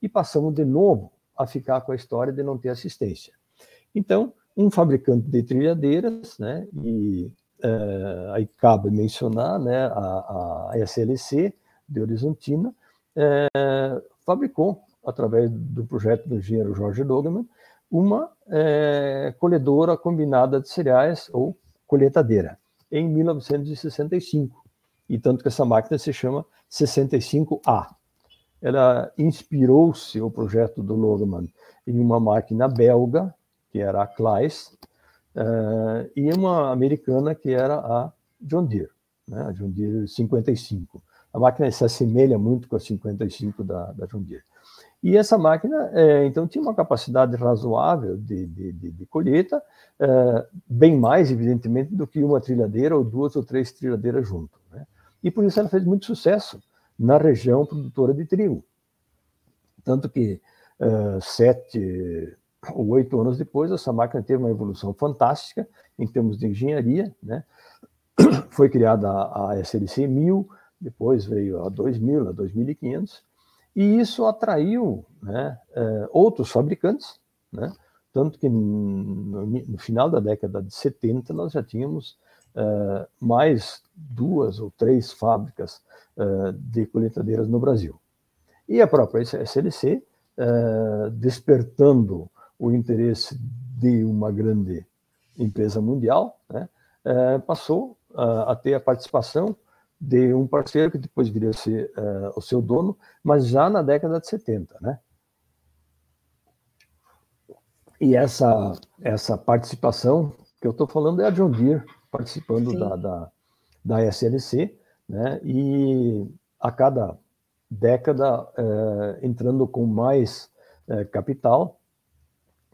e passamos de novo a ficar com a história de não ter assistência. Então, um fabricante de trilhadeiras, né, e é, aí cabe mencionar né, a, a SLC de Horizontina, é, fabricou, através do projeto do engenheiro Jorge Dogman, uma é, colhedora combinada de cereais ou colheitadeira, em 1965 e tanto que essa máquina se chama 65A. Ela inspirou-se, o projeto do Logeman, em uma máquina belga, que era a Kleis, uh, e uma americana, que era a John Deere, né, a John Deere 55. A máquina se assemelha muito com a 55 da, da John Deere. E essa máquina, é, então, tinha uma capacidade razoável de, de, de, de colheita, é, bem mais, evidentemente, do que uma trilhadeira ou duas ou três trilhadeiras junto. E por isso ela fez muito sucesso na região produtora de trigo. Tanto que uh, sete ou oito anos depois, essa máquina teve uma evolução fantástica em termos de engenharia, né? Foi criada a, a SLC 1000, depois veio a 2000, a 2500, e isso atraiu né, uh, outros fabricantes, né? Tanto que no, no final da década de 70 nós já tínhamos uh, mais duas ou três fábricas uh, de colheitadeiras no Brasil. E a própria SLC, uh, eh, despertando o interesse de uma grande empresa mundial, né, passou a ter a participação de um parceiro que depois viria a ser o seu dono, mas já na década de 70, né? E essa, essa participação que eu estou falando é a John Deere, participando da, da, da, SLC, né? e a cada década é, entrando com mais é, capital,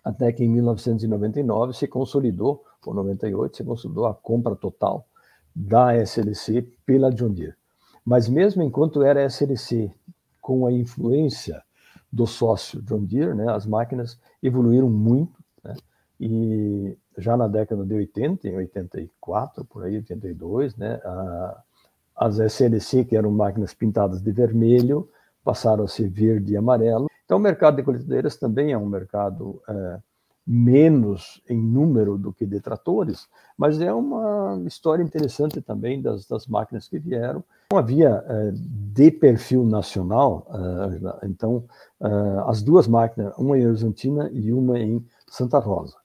até que em 1999 se consolidou, ou 98, se consolidou a compra total da SLC pela John Deere. Mas mesmo enquanto era SLC, com a influência do sócio John Deere, né, as máquinas evoluíram muito, né, e já na década de 80, em 84, por aí, 82, né, a, as SLC, que eram máquinas pintadas de vermelho, passaram a ser verde e amarelo. Então, o mercado de colheitadeiras também é um mercado é, menos em número do que detratores, mas é uma história interessante também das, das máquinas que vieram. Não havia é, de perfil nacional, é, então é, as duas máquinas, uma em Argentina e uma em Santa Rosa.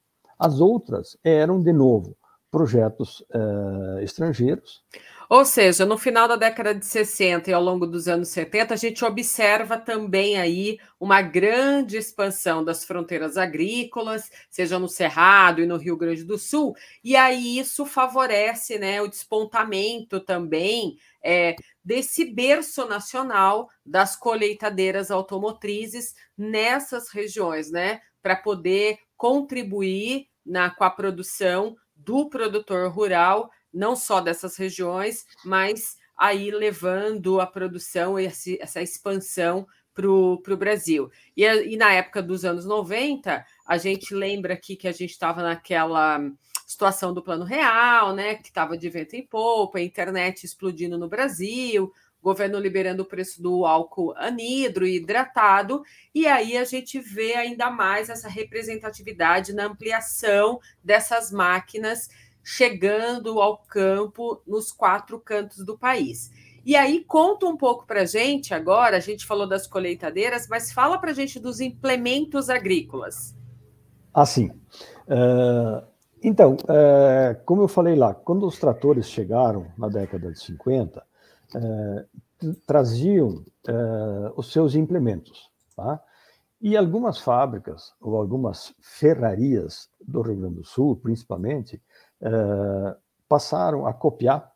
As outras eram, de novo, projetos é, estrangeiros. Ou seja, no final da década de 60 e ao longo dos anos 70, a gente observa também aí uma grande expansão das fronteiras agrícolas, seja no Cerrado e no Rio Grande do Sul, e aí isso favorece né, o despontamento também é, desse berço nacional das colheitadeiras automotrizes nessas regiões, né? Para poder contribuir na, com a produção do produtor rural não só dessas regiões, mas aí levando a produção e essa expansão para o Brasil. E, e, na época dos anos 90, a gente lembra aqui que a gente estava naquela situação do plano real, né? Que estava de vento em popa, a internet explodindo no Brasil, governo liberando o preço do álcool anidro e hidratado, e aí a gente vê ainda mais essa representatividade na ampliação dessas máquinas chegando ao campo nos quatro cantos do país. E aí, conta um pouco para a gente agora, a gente falou das colheitadeiras, mas fala para a gente dos implementos agrícolas. Assim, uh, então, uh, como eu falei lá, quando os tratores chegaram na década de 50, uh, traziam os seus implementos, tá? E algumas fábricas, ou algumas ferrarias do Rio Grande do Sul, principalmente, uh, passaram a copiar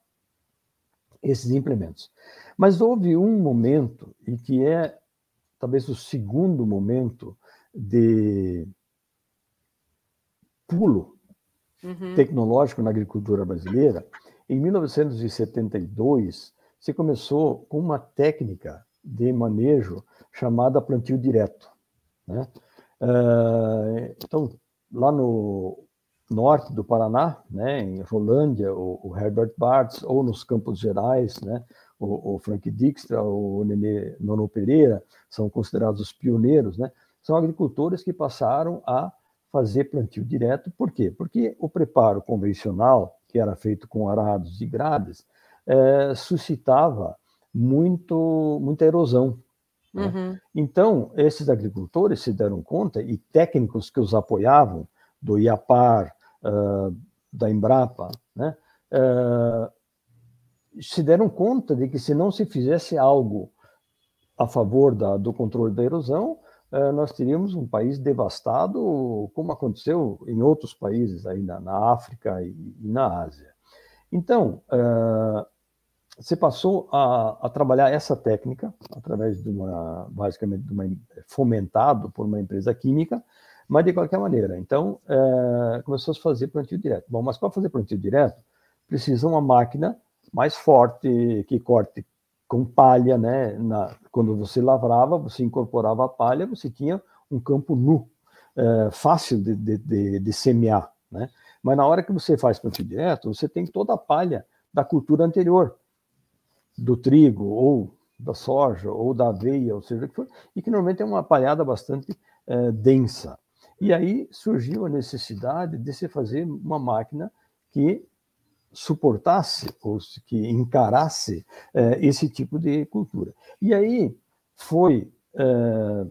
esses implementos. Mas houve um momento, e que é talvez o segundo momento de pulo uhum. tecnológico na agricultura brasileira, em 1972 se começou com uma técnica de manejo chamada plantio direto. Né? Uh, então, lá no norte do Paraná, né, em Rolândia, o, o Herbert Bartz, ou nos Campos Gerais, né, o, o Frank Dijkstra, o Nenê Nono Pereira, são considerados os pioneiros, né, são agricultores que passaram a fazer plantio direto. Por quê? Porque o preparo convencional, que era feito com arados e grades, é, suscitava muito, muita erosão. Né? Uhum. Então, esses agricultores se deram conta, e técnicos que os apoiavam, do IAPAR, uh, da Embrapa, né, uh, se deram conta de que se não se fizesse algo a favor da, do controle da erosão, uh, nós teríamos um país devastado, como aconteceu em outros países aí na, na África e, e, na Ásia. Então, você passou a, a, trabalhar essa técnica através de uma, basicamente, de uma, fomentado por uma empresa química, mas de qualquer maneira, então é, começou a fazer plantio direto. Bom, mas para fazer plantio direto, precisa uma máquina mais forte, que corte com palha, né? Na, quando você lavrava, você incorporava a palha, você tinha um campo nu, é, fácil de, de, de, de, semear, né? Mas na hora que você faz plantio direto, você tem toda a palha da cultura anterior, do trigo, ou da soja, ou da aveia, ou seja o que for, e que normalmente é uma palhada bastante é, densa. E aí surgiu a necessidade de se fazer uma máquina que suportasse ou que encarasse é, esse tipo de cultura. E aí foi é,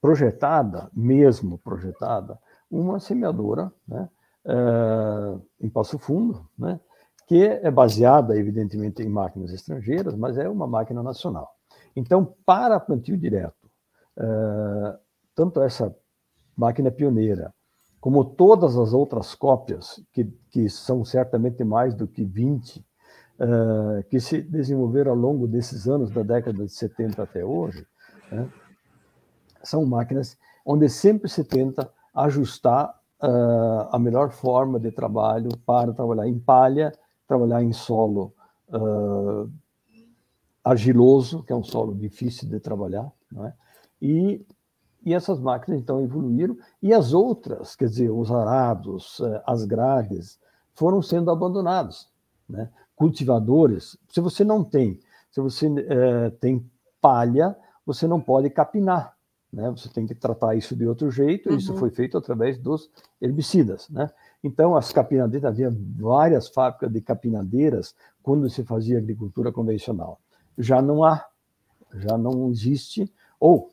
projetada, mesmo projetada, uma semeadora né, em Passo Fundo, né, que é baseada, evidentemente, em máquinas estrangeiras, mas é uma máquina nacional. Então, para plantio direto, tanto essa máquina pioneira, como todas as outras cópias, que, que são certamente mais do que 20, uh, eh, que se desenvolveram ao longo desses anos, da década de 70 até hoje, né, são máquinas onde sempre se tenta ajustar uh, a melhor forma de trabalho para trabalhar em palha trabalhar em solo uh, argiloso, que é um solo difícil de trabalhar, não é? E, e essas máquinas então evoluíram e as outras, quer dizer, os arados, eh, as grades, foram sendo abandonados, né? Cultivadores, se você não tem, se você é, tem palha, você não pode capinar, né? Você tem que tratar isso de outro jeito. Uhum. Isso foi feito através dos herbicidas, né? Então, as capinadeiras, havia várias fábricas de capinadeiras quando se fazia agricultura convencional. Já não há, já não existe, ou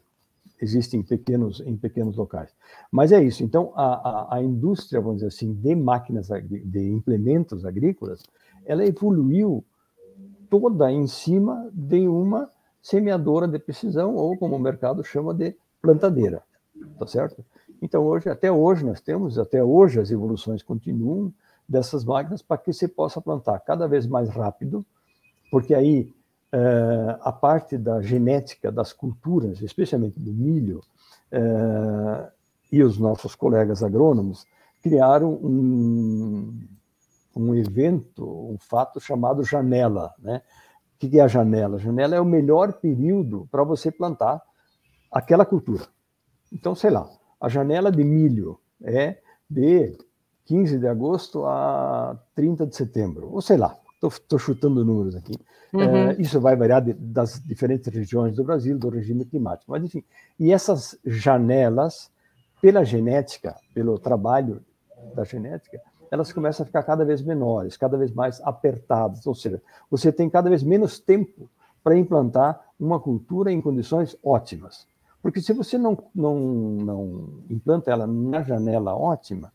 existe em pequenos, em pequenos locais. Mas é isso. Então, a, a, a indústria, vamos dizer assim, de máquinas, de implementos agrícolas, ela evoluiu toda em cima de uma semeadora de precisão, ou como o mercado chama de plantadeira, tá certo? Então, hoje, até hoje, nós temos, até hoje, as evoluções continuam dessas máquinas para que se possa plantar cada vez mais rápido, porque aí é, a parte da genética das culturas, especialmente do milho, é, e os nossos colegas agrônomos criaram um, um evento, um fato chamado janela. Né? O que é a janela? A janela é o melhor período para você plantar aquela cultura. Então, sei lá, a janela de milho é de 15 de agosto a 30 de setembro, ou sei lá, estou chutando números aqui. Uhum. É, isso vai variar de, das diferentes regiões do Brasil, do regime climático, mas enfim. E essas janelas, pela genética, pelo trabalho da genética, elas começam a ficar cada vez menores, cada vez mais apertadas, ou seja, você tem cada vez menos tempo para implantar uma cultura em condições ótimas. Porque se você não, não, não implanta ela na janela ótima,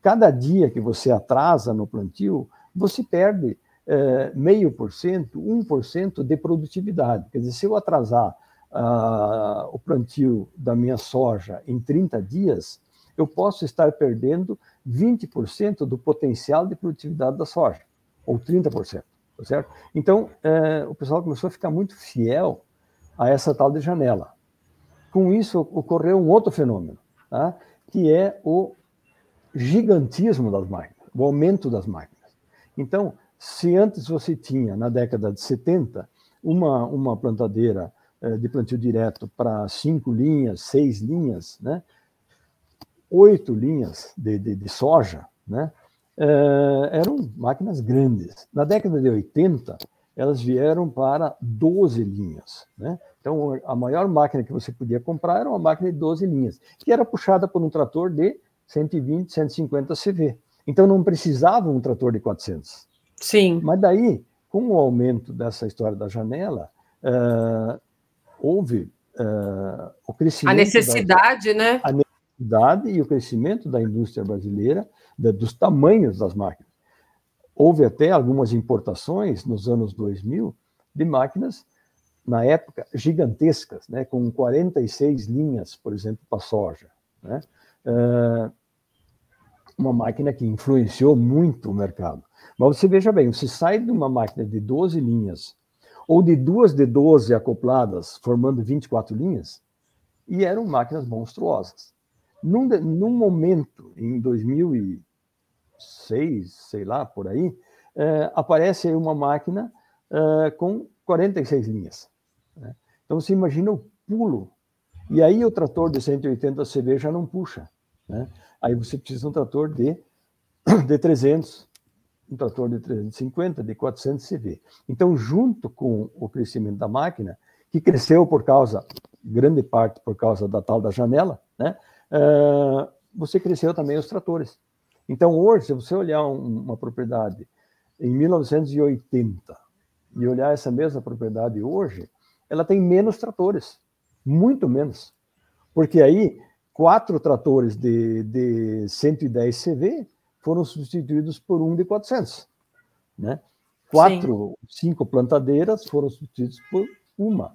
cada dia que você atrasa no plantio, você perde é, meio por cento, um por cento de produtividade. Quer dizer, se eu atrasar uh, o plantio da minha soja em 30 dias, eu posso estar perdendo 20% do potencial de produtividade da soja, ou 30%, tá certo? Então, é, o pessoal começou a ficar muito fiel a essa tal de janela. Com isso, ocorreu um outro fenômeno, tá? que é o gigantismo das máquinas, o aumento das máquinas. Então, se antes você tinha, na década de 70, uma, uma plantadeira eh, de plantio direto para cinco linhas, seis linhas, né? oito linhas de, de, de soja, né? Eh, eram máquinas grandes. Na década de 80, elas vieram para 12 linhas. Né? Então, a maior máquina que você podia comprar era uma máquina de 12 linhas, que era puxada por um trator de 120, 150 CV. Então, não precisava um trator de 400. Sim. Mas daí, com o aumento dessa história da janela, uh, houve uh, o crescimento. A necessidade, da, né? A necessidade e o crescimento da indústria brasileira, da, dos tamanhos das máquinas. Houve até algumas importações nos anos 2000 de máquinas, na época, gigantescas, né, com 46 linhas, por exemplo, para soja. Né? Uh, uma máquina que influenciou muito o mercado. Mas você veja bem, você sai de uma máquina de 12 linhas, ou de duas de 12 acopladas, formando 24 linhas, e eram máquinas monstruosas. Num, num momento, em 2000 e 6, sei lá, por aí, é, aparece aí uma máquina é, com 46 linhas. Né? Então você imagina o pulo. E aí o trator de 180 CV já não puxa. Né? Aí você precisa de um trator de, de 300, um trator de 350, de 400 CV. Então, junto com o crescimento da máquina, que cresceu por causa, grande parte por causa da tal da janela, né? Uh, você cresceu também os tratores. Então, hoje, se você olhar uma propriedade em 1980 e olhar essa mesma propriedade hoje, ela tem menos tratores, muito menos. Porque aí, quatro tratores de, de 110 CV foram substituídos por um de 400. Né? Quatro, Sim. cinco plantadeiras foram substituídos por uma.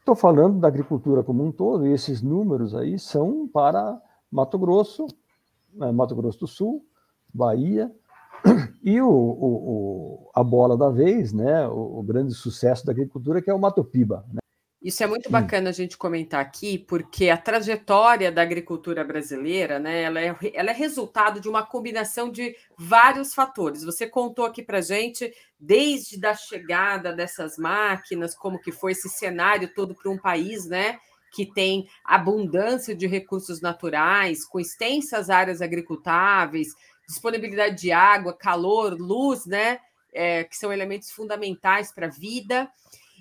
Estou falando da agricultura como um todo, e esses números aí são para Mato Grosso, Mato Grosso do Sul, Bahia, e o, o, o, a bola da vez, né, o, grande sucesso da agricultura, que é o Mato Piba. Né? Isso é muito bacana a gente comentar aqui, porque a trajetória da agricultura brasileira, né, ela é, ela é resultado de uma combinação de vários fatores. Você contou aqui para gente, desde a chegada dessas máquinas, como que foi esse cenário todo para um país, né, que tem abundância de recursos naturais, com extensas áreas agricultáveis, disponibilidade de água, calor, luz, né, é, que são elementos fundamentais para a vida.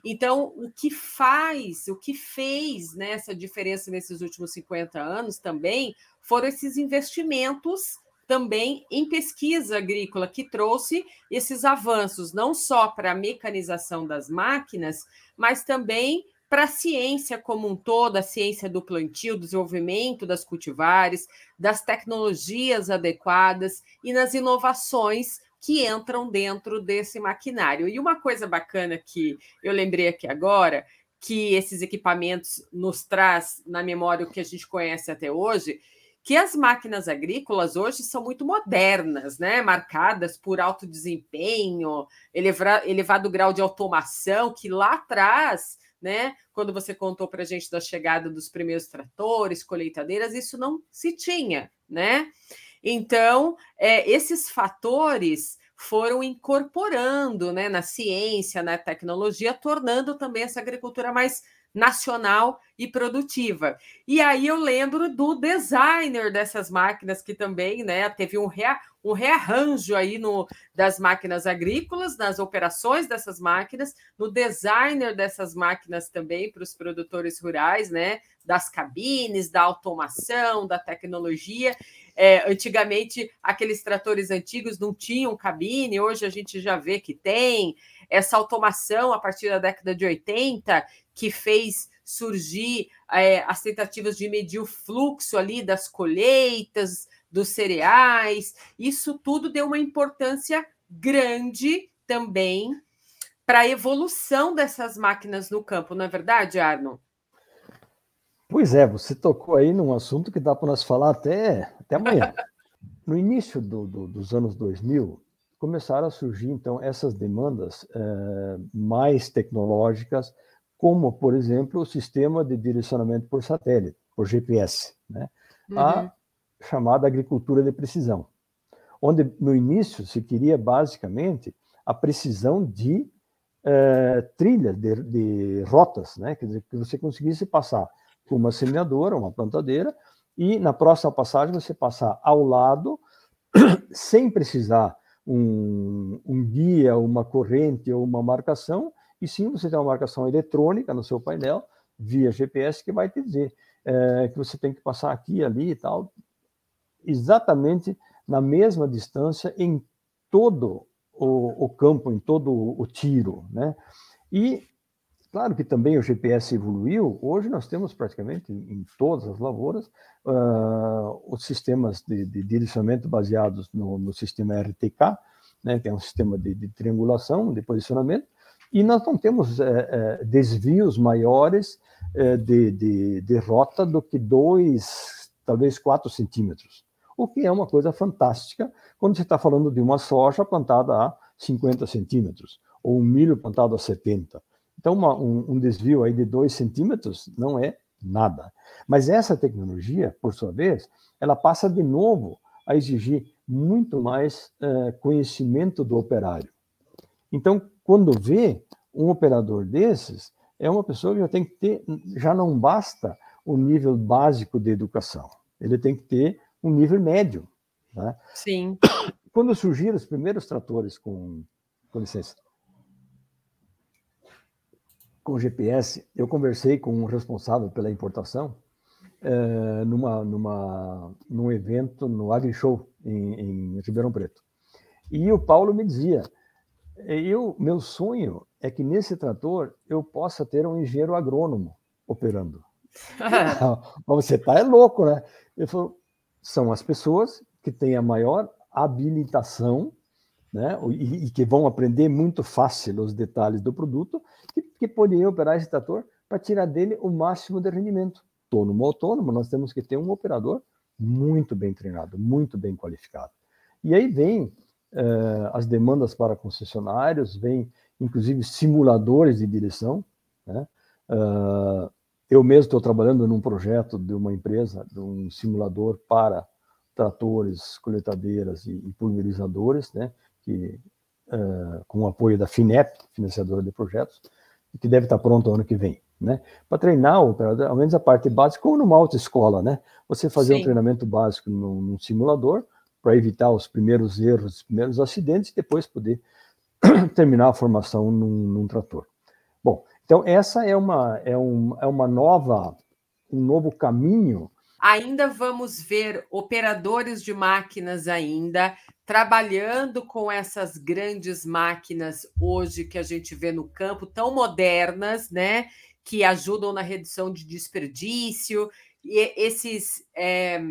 Então, o que faz, o que fez nessa né, diferença nesses últimos 50 anos também foram esses investimentos também em pesquisa agrícola que trouxe esses avanços não só para a mecanização das máquinas, mas também para a ciência como um todo, a ciência do plantio, do desenvolvimento das cultivares, das tecnologias adequadas e nas inovações que entram dentro desse maquinário. E uma coisa bacana que eu lembrei aqui agora, que esses equipamentos nos traz na memória o que a gente conhece até hoje, que as máquinas agrícolas hoje são muito modernas, né? marcadas por alto desempenho, elevado grau de automação, que lá atrás, né? quando você contou para a gente da chegada dos primeiros tratores, colheitadeiras, isso não se tinha. Né? Então, é, esses fatores foram incorporando né, na ciência, na tecnologia, tornando também essa agricultura mais nacional e produtiva. E aí eu lembro do designer dessas máquinas que também, né, teve um, rea, um rearranjo aí no das máquinas agrícolas, nas operações dessas máquinas, no designer dessas máquinas também para os produtores rurais, né, das cabines, da automação, da tecnologia. É, antigamente, aqueles tratores antigos não tinham cabine, hoje a gente já vê que tem. Essa automação, a partir da década de 80, que fez surgir é, as tentativas de medir o fluxo ali das colheitas, dos cereais, isso tudo deu uma importância grande também para a evolução dessas máquinas no campo, não é verdade, Arno? Pois é, você tocou aí num assunto que dá para nós falar até, até amanhã. No início do, do, dos anos 2000, começaram a surgir, então, essas demandas é, mais tecnológicas, como, por exemplo, o sistema de direcionamento por satélite, por GPS, né? Uhum. a chamada agricultura de precisão, onde, no início, se queria, basicamente, a precisão de é, trilhas, de, de rotas, né? quer dizer, que você conseguisse passar com uma semeadora, uma plantadeira, e na próxima passagem você passar ao lado, sem precisar um, um guia, uma corrente ou uma marcação, e sim você tem uma marcação eletrônica no seu painel, via GPS, que vai te dizer é, que você tem que passar aqui, ali e tal, exatamente na mesma distância em todo o, o campo, em todo o tiro, né? E Claro que também o GPS evoluiu. Hoje nós temos praticamente em todas as lavouras uh, os sistemas de, de direcionamento baseados no, no, sistema RTK, né, que é um sistema de, de, triangulação, de posicionamento, e nós não temos é, é, desvios maiores é, de, de, de rota do que dois, talvez quatro centímetros, o que é uma coisa fantástica quando você está falando de uma soja plantada a 50 centímetros ou um milho plantado a 70. Então, uma, um, um, desvio aí de 2 centímetros não é nada. Mas essa tecnologia, por sua vez, ela passa de novo a exigir muito mais uh, conhecimento do operário. Então, quando vê um operador desses, é uma pessoa que já tem que ter, já não basta o nível básico de educação, ele tem que ter um nível médio. Né? Sim. Quando surgiram os primeiros tratores com, com licença, com GPS, eu conversei com um responsável pela importação é, numa, numa, num evento no AgriShow em, em Ribeirão Preto. E o Paulo me dizia, eu, meu sonho é que nesse trator eu possa ter um engenheiro agrônomo operando. Você tá é louco, né? Ele falou, são as pessoas que têm a maior habilitação né, e, e, que vão aprender muito fácil os detalhes do produto, que, que poderiam operar esse trator para tirar dele o máximo de rendimento. Autônomo, autônomo, nós temos que ter um operador muito bem treinado, muito bem qualificado. E aí vem eh, as demandas para concessionários, vem inclusive simuladores de direção, né? Uh, eu mesmo estou trabalhando num projeto de uma empresa, de um simulador para tratores, coletadeiras e, e pulverizadores, né, que, uh, com o apoio da FINEP, financiadora de projetos, que deve estar pronto ano que vem. Né? Para treinar o operador, ao menos a parte básica, como numa autoescola, né? Você fazer Sim. um treinamento básico num, num simulador para evitar os primeiros erros, os primeiros acidentes, e depois poder terminar a formação num, num, trator. Bom, então essa é uma, é, um, é uma nova, um novo caminho. Ainda vamos ver operadores de máquinas ainda trabalhando com essas grandes máquinas hoje que a gente vê no campo, tão modernas, né? Que ajudam na redução de desperdício, e esses. É,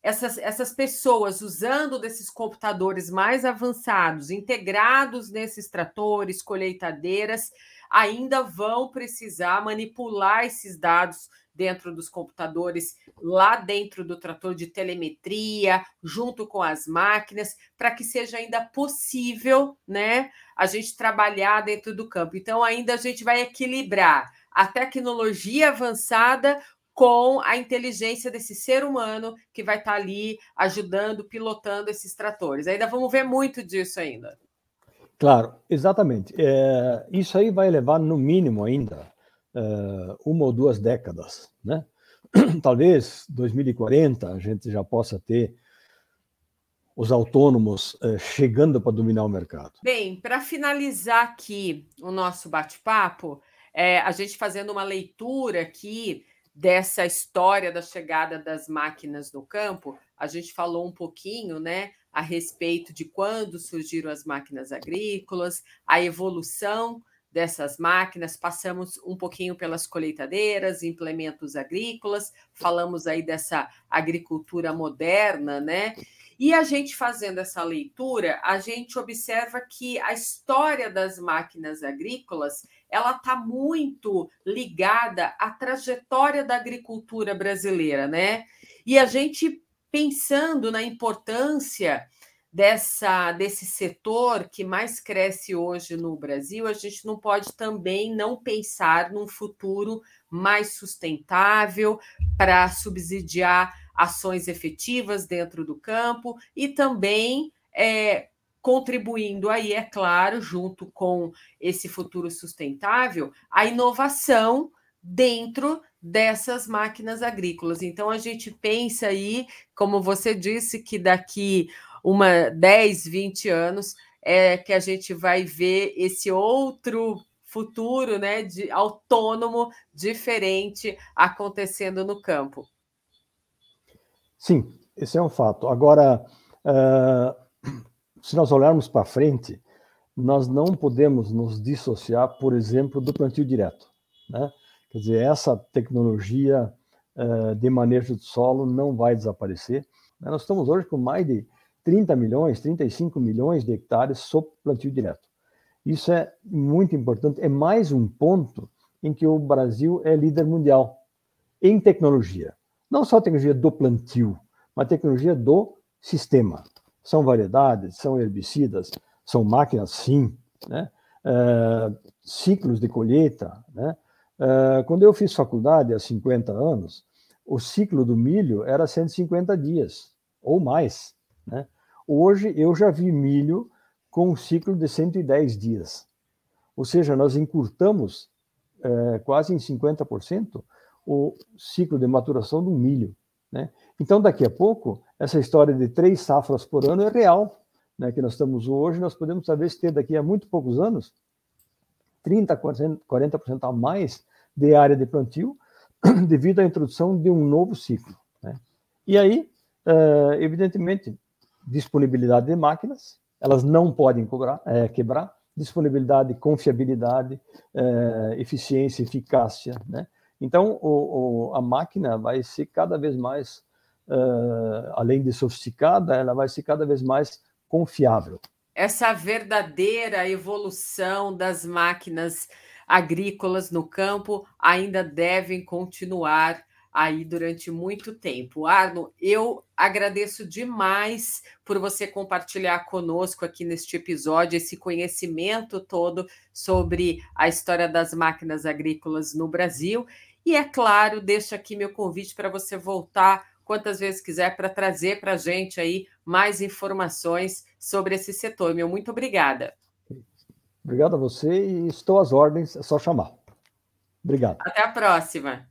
essas, essas pessoas usando desses computadores mais avançados, integrados nesses tratores, colheitadeiras, ainda vão precisar manipular esses dados dentro dos computadores, lá dentro do trator de telemetria, junto com as máquinas, para que seja ainda possível, né, a gente trabalhar dentro do campo. Então, ainda a gente vai equilibrar a tecnologia avançada com a inteligência desse ser humano que vai estar ali ajudando, pilotando esses tratores. Ainda vamos ver muito disso ainda. Claro, exatamente. É, isso aí vai levar, no mínimo, ainda uh, uma ou duas décadas, né? Talvez 2040 a gente já possa ter os autônomos uh, chegando para dominar o mercado. Bem, para finalizar aqui o nosso bate-papo, é, a gente fazendo uma leitura aqui dessa história da chegada das máquinas no campo, a gente falou um pouquinho, né, a respeito de quando surgiram as máquinas agrícolas, a evolução dessas máquinas, passamos um pouquinho pelas colheitadeiras, implementos agrícolas, falamos aí dessa agricultura moderna, né? E a gente fazendo essa leitura, a gente observa que a história das máquinas agrícolas ela está muito ligada à trajetória da agricultura brasileira, né? E a gente pensando na importância dessa desse setor que mais cresce hoje no Brasil, a gente não pode também não pensar num futuro mais sustentável para subsidiar ações efetivas dentro do campo e também é, contribuindo aí, é claro, junto com esse futuro sustentável, a inovação dentro dessas máquinas agrícolas. Então a gente pensa aí, como você disse, que daqui uma 10, 20 anos é que a gente vai ver esse outro futuro, né, de autônomo diferente acontecendo no campo. Sim, esse é um fato. Agora, uh, se nós olharmos para frente, nós não podemos nos dissociar, por exemplo, do plantio direto. Né? Quer dizer, essa tecnologia uh, de manejo de solo não vai desaparecer. Nós estamos hoje com mais de 30 milhões, 35 milhões de hectares sob plantio direto. Isso é muito importante, é mais um ponto em que o Brasil é líder mundial em tecnologia. Não só tecnologia do plantio, mas tecnologia do sistema. São variedades, são herbicidas, são máquinas, sim, né? Uh, ciclos de colheita. Né? Uh, quando eu fiz faculdade há 50 anos, o ciclo do milho era 150 dias ou mais. Né? Hoje eu já vi milho com um ciclo de 110 dias. Ou seja, nós encurtamos é, quase em 50% o ciclo de maturação do milho. Né? Então, daqui a pouco, essa história de três safras por ano é real, né, que nós estamos hoje, nós podemos talvez ter daqui a muito poucos anos 30%, 40% a mais de área de plantio devido à introdução de um novo ciclo. Né? E aí, é, evidentemente, disponibilidade de máquinas, elas não podem cobrar, é, quebrar, disponibilidade, confiabilidade, é, eficiência, eficácia, né? Então, o, o, a máquina vai ser cada vez mais, uh, além de sofisticada, ela vai ser cada vez mais confiável. Essa verdadeira evolução das máquinas agrícolas no campo ainda devem continuar aí durante muito tempo. Arno, eu agradeço demais por você compartilhar conosco aqui neste episódio esse conhecimento todo sobre a história das máquinas agrícolas no Brasil. E é claro, deixo aqui meu convite para você voltar quantas vezes quiser para trazer para a gente aí mais informações sobre esse setor. Meu muito obrigada. Obrigado a você e estou às ordens, é só chamar. Obrigado. Até a próxima.